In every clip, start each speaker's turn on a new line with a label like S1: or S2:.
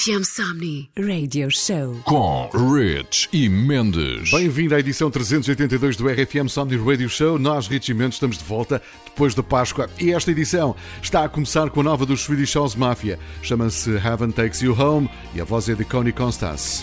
S1: RFM Somni Radio Show
S2: com Rich e Mendes.
S3: Bem-vindo à edição 382 do RFM Somni Radio Show. Nós, Rich e Mendes, estamos de volta depois da Páscoa e esta edição está a começar com a nova dos Swedish House Mafia. Chama-se Heaven Takes You Home e a voz é de Connie Constance.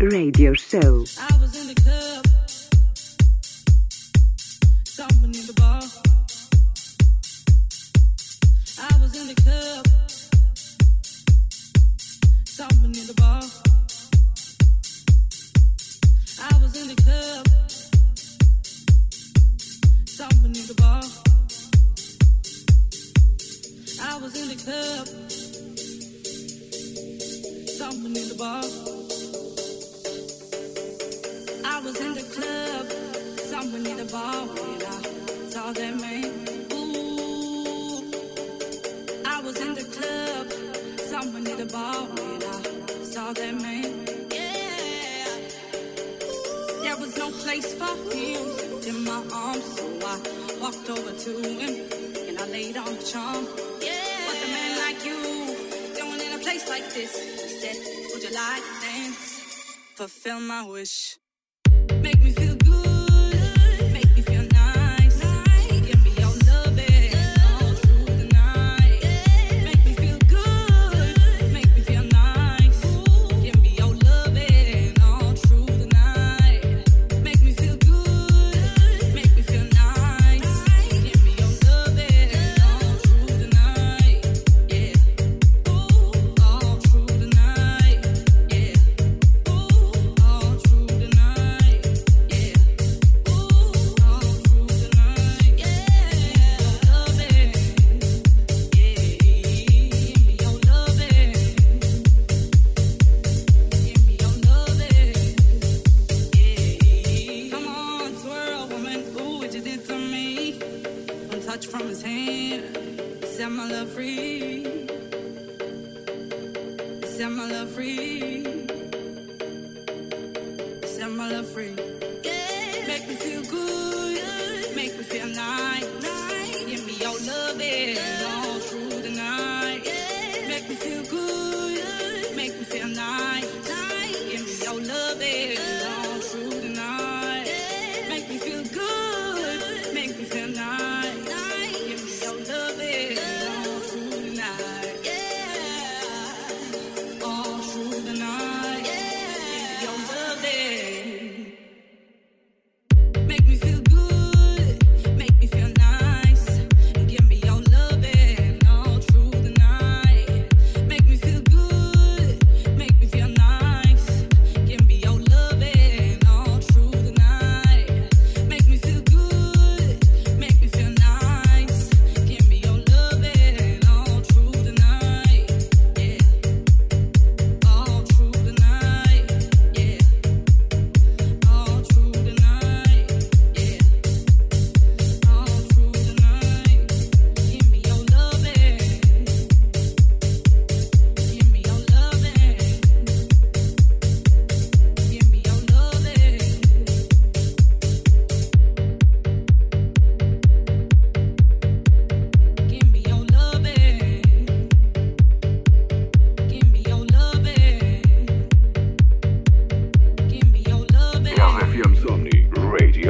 S1: Radio show.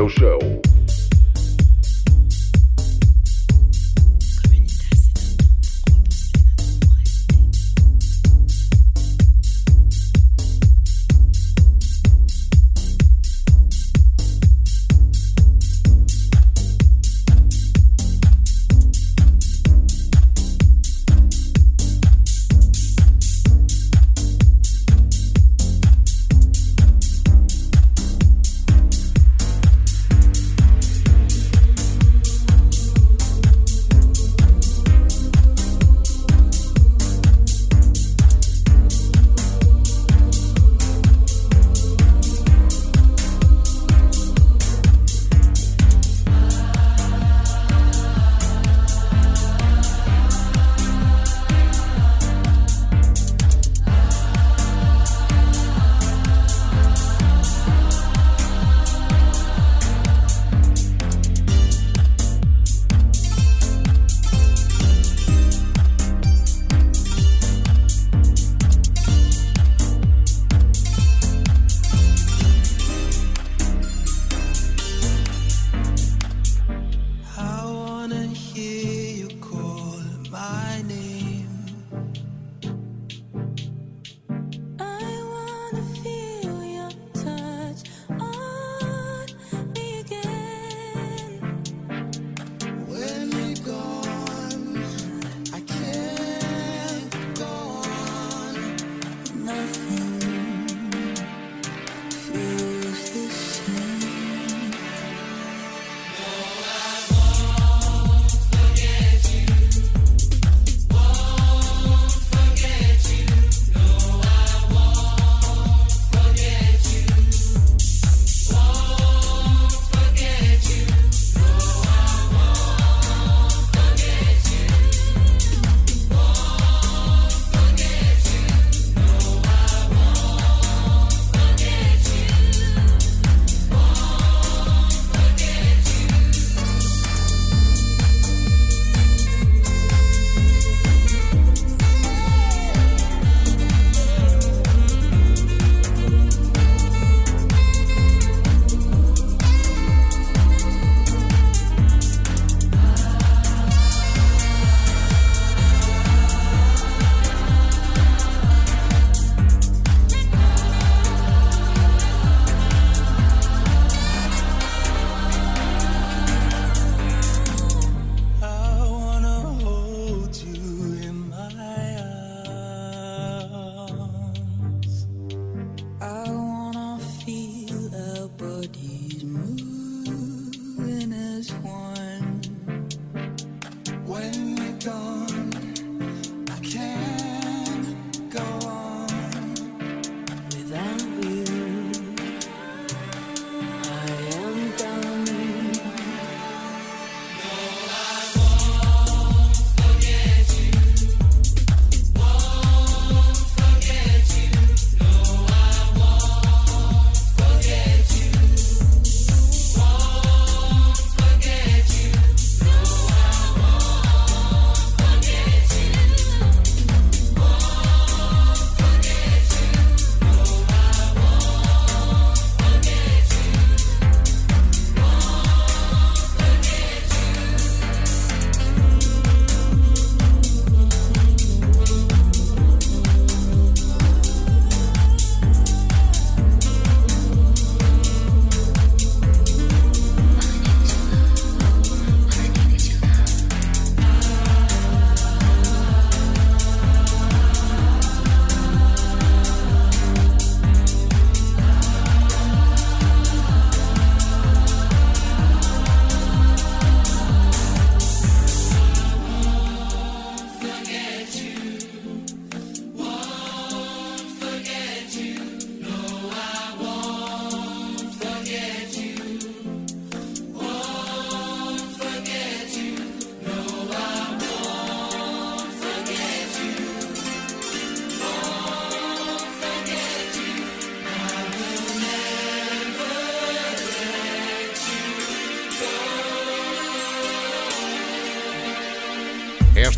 S4: Show.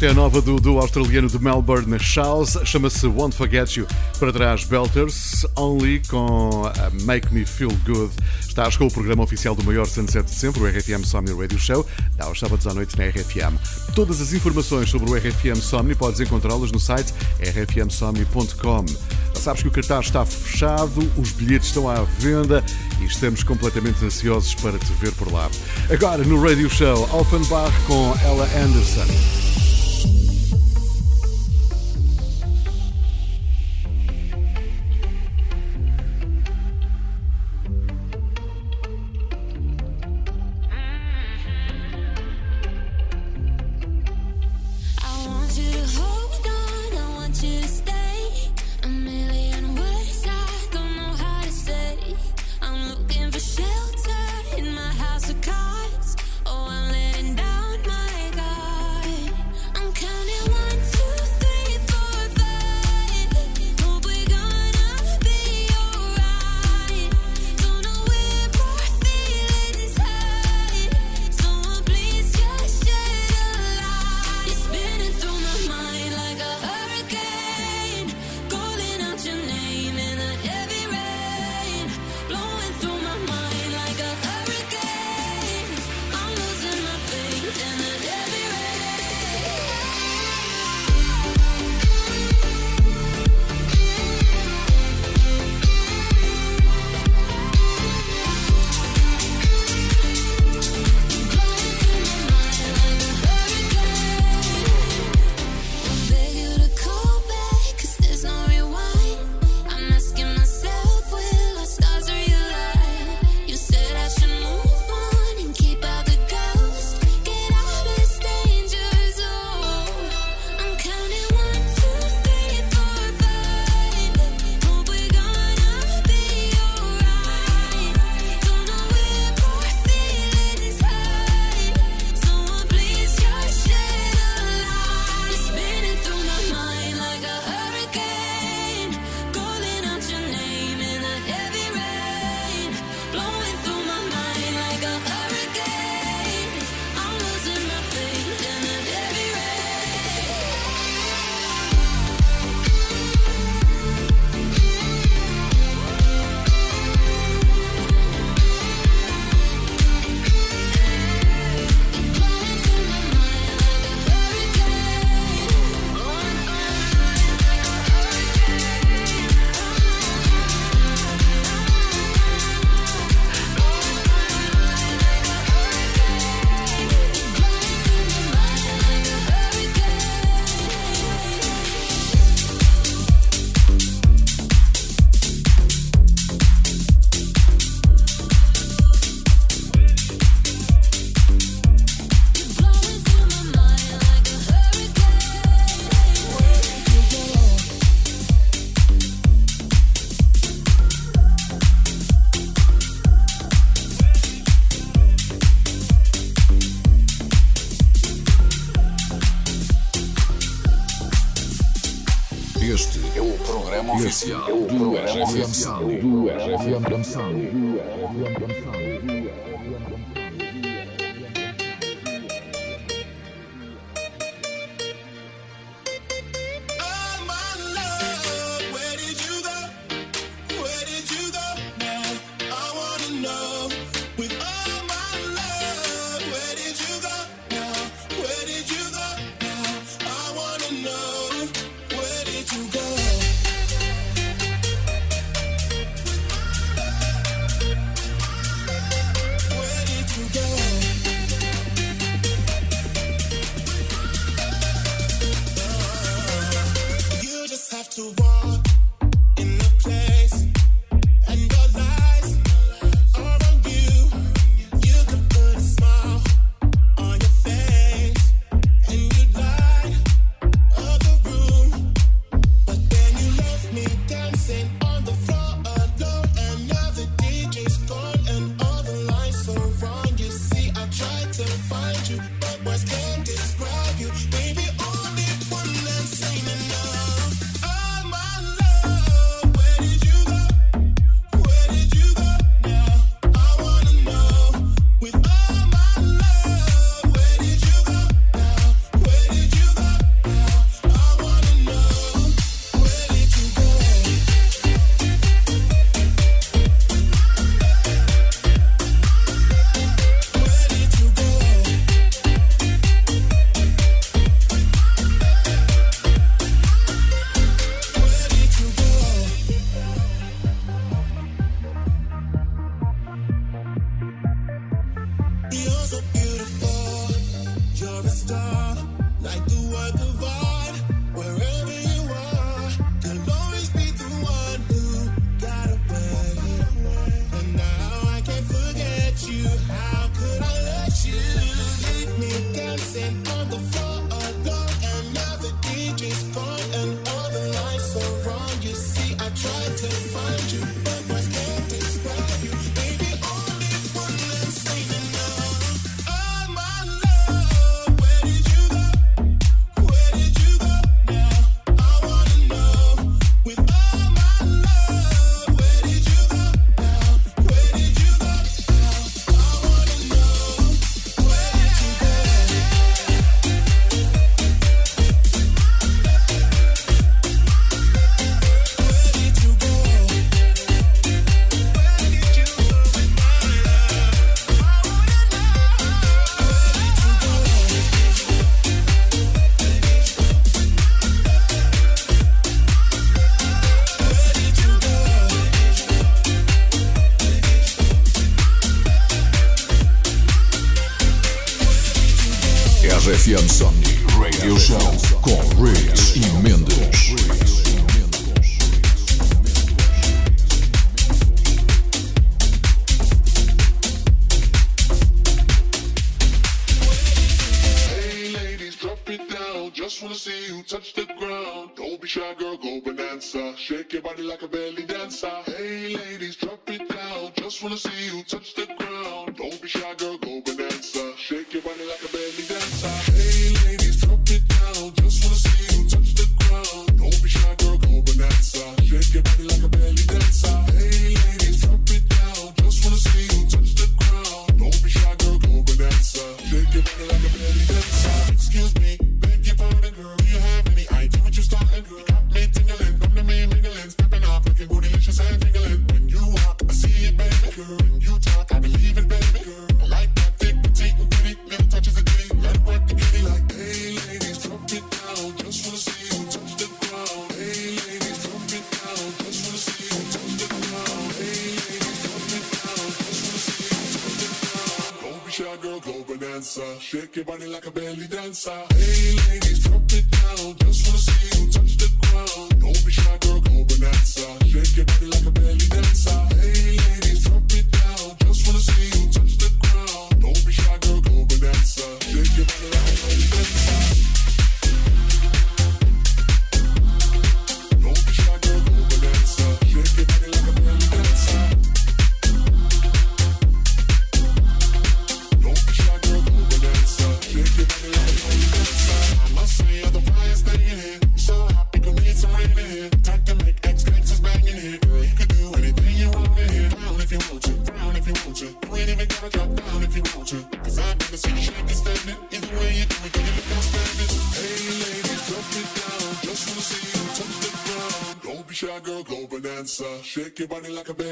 S4: É a nova do, do australiano de Melbourne, Charles, chama-se Won't Forget You. Para trás, Belters, Only com uh, Make Me Feel Good. Estás com o programa oficial do maior Sunset de sempre, o RFM Somni Radio Show, dá aos sábados à noite na RFM. Todas as informações sobre o RFM Somni podes encontrá-las no site rfmsomni.com. Sabes que o cartaz está fechado, os bilhetes estão à venda e estamos completamente ansiosos para te ver por lá. Agora no Radio Show, Offenbach com Ella Anderson. same.
S5: RFM Somni
S6: you like a bitch.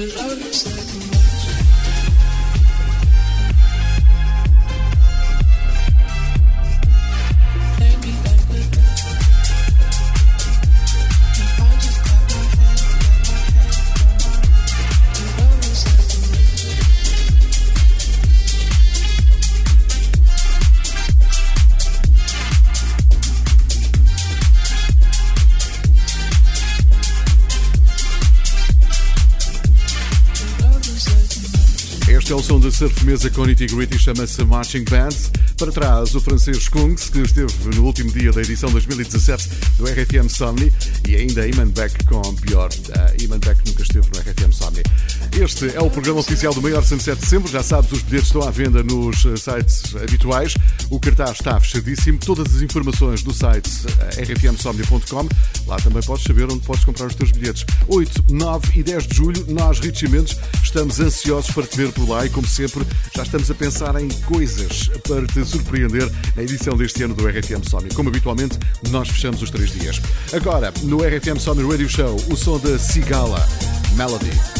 S6: But I
S7: was mesa com Nitty Gritty chama-se Marching Band. Para trás, o francês Kungs, que esteve no último dia da edição 2017 do RFM Somni, e ainda Iman Beck com Pior. Uh, Iman Beck nunca esteve no RFM Somni. Este é o programa oficial do maior Sunset de sempre. Já sabes, os bilhetes estão à venda nos eh, sites habituais. O cartaz está fechadíssimo. Todas as informações do site eh, rfmsomnia.com. Lá também podes saber onde podes comprar os teus bilhetes. 8, 9 e 10 de julho, nós, Rich Mendes, estamos ansiosos para te ver por lá e, como sempre, já estamos a pensar em coisas para te surpreender na edição deste ano do RFM Sony. Como habitualmente, nós fechamos os três dias. Agora, no RFM Sony Radio Show, o som da Cigala, Melody.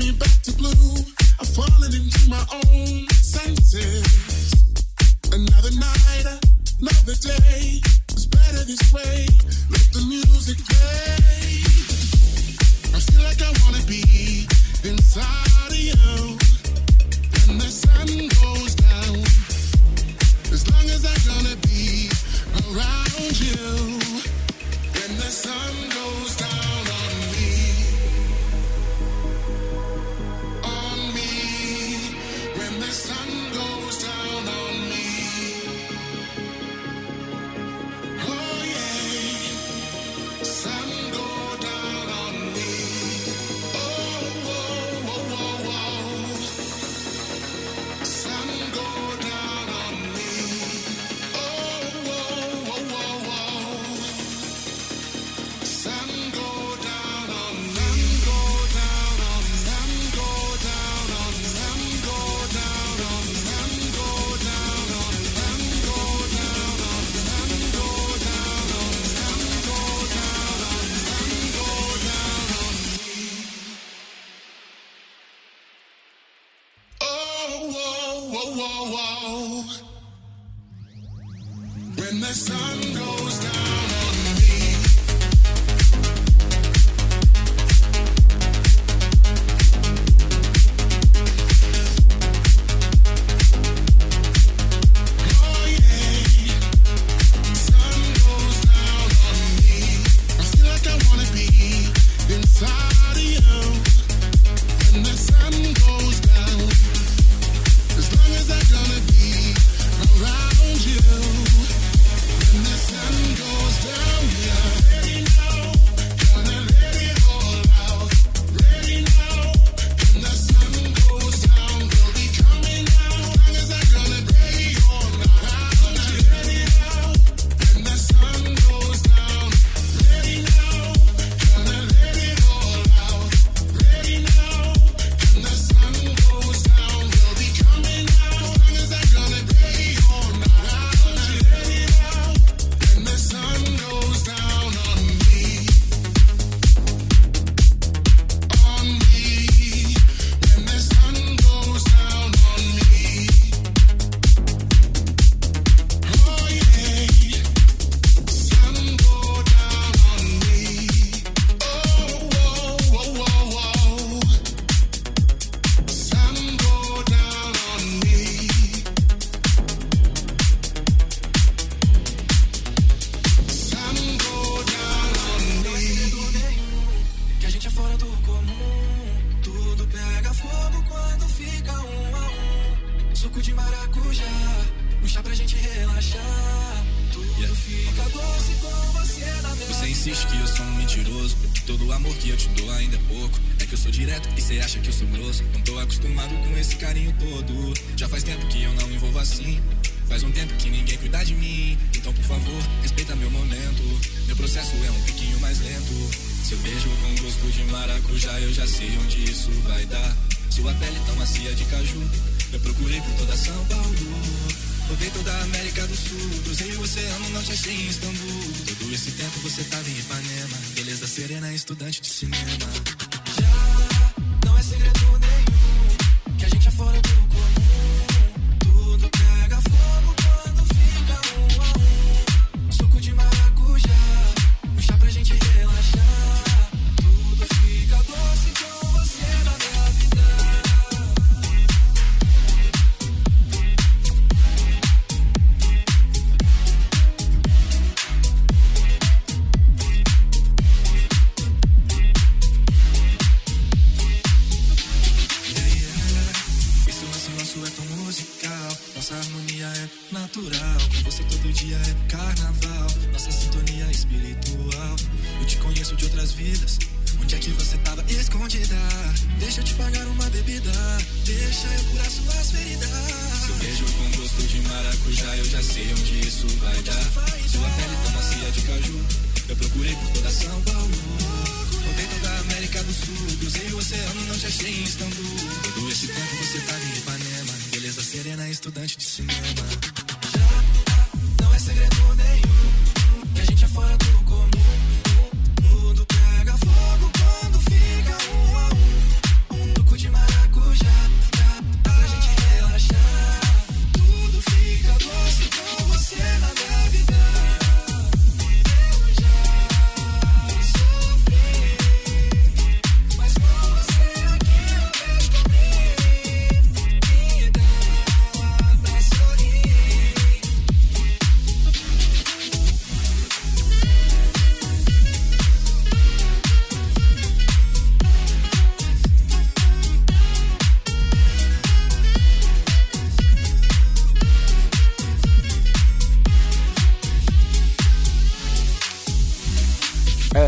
S8: me back to blue. I'm falling into my own.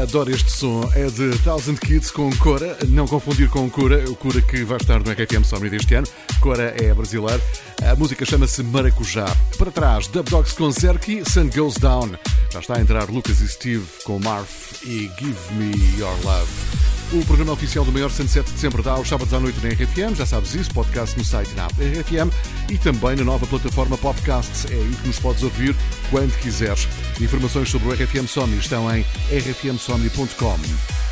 S7: Adoro este som. É de Thousand Kids com Cora. Não confundir com Cura, o Cura que vai estar no RFM Summit este ano. Cora é brasileiro. A música chama-se Maracujá. Para trás, Dub Dogs com Zerky, Sun Goes Down. Já está a entrar Lucas e Steve com Marf e Give Me Your Love. O programa oficial do Maior 107 de Sempre dá aos sábados à noite na RFM, já sabes isso, podcast no site da RFM e também na nova plataforma Podcasts. É aí que nos podes ouvir quando quiseres. Informações sobre o RFM Somni estão em rfmsomni.com.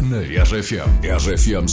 S2: Sábado à noite.
S9: Na RFM. RFM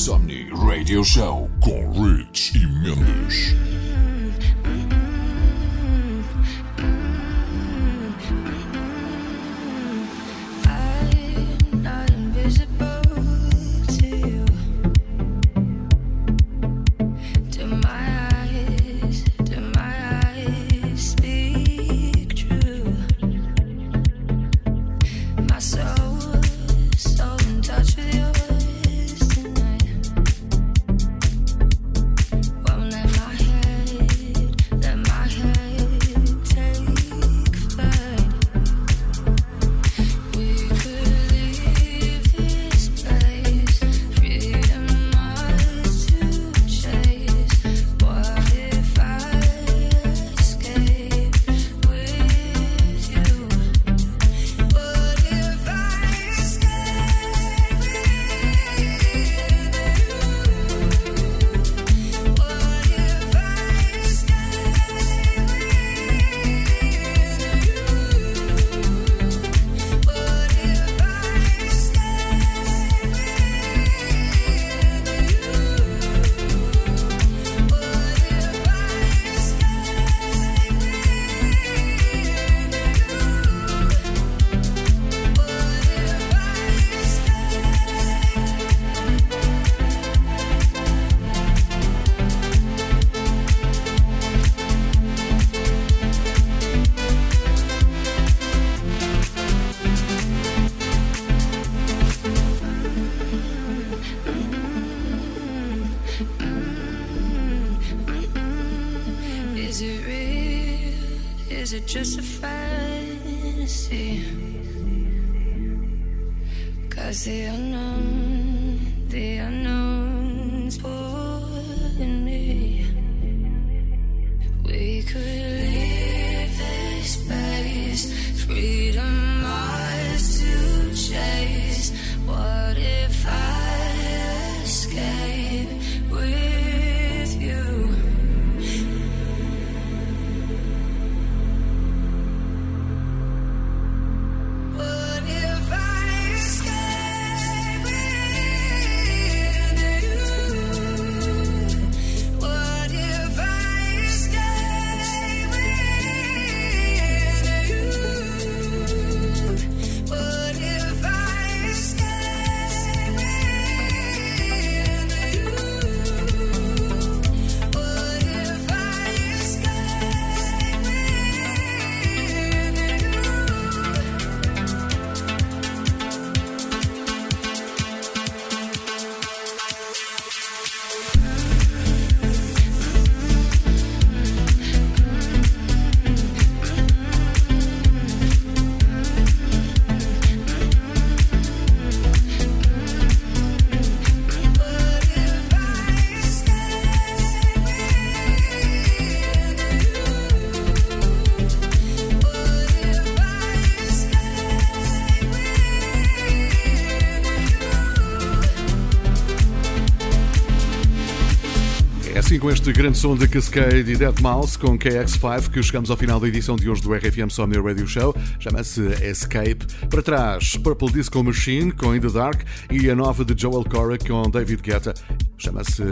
S7: com este grande som de Cascade e Dead Mouse com KX5 que chegamos ao final da edição de hoje do RFM Somnia Radio Show. Chama-se Escape. Para trás, Purple Disco Machine com In the Dark e a nova de Joel Corey com David Guetta. Chama-se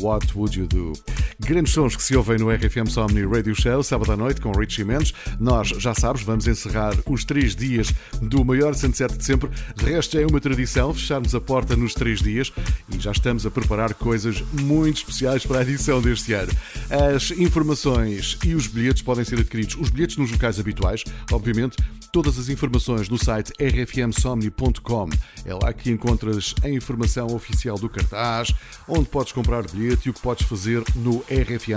S7: What Would You Do? Grandes sons que se ouvem no RFM Somni Radio Show, sábado à noite com Richie Mendes. Nós, já sabes, vamos encerrar os três dias do maior sunset de sempre. De resto, é uma tradição fecharmos a porta nos três dias e já estamos a preparar coisas muito especiais para a edição deste ano. As informações e os bilhetes podem ser adquiridos, os bilhetes nos locais habituais, obviamente, todas as informações no site rfmsomni.com. É lá que encontras a informação oficial do cartaz, onde podes comprar bilhete e o que podes fazer no RFM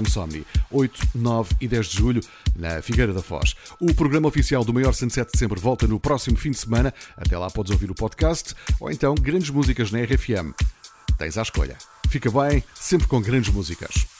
S7: Somni. 8, 9 e 10 de julho, na Figueira da Foz. O programa oficial do maior Sunset de sempre volta no próximo fim de semana. Até lá podes ouvir o podcast ou então grandes músicas na RFM. Tens à escolha. Fica bem, sempre com grandes músicas.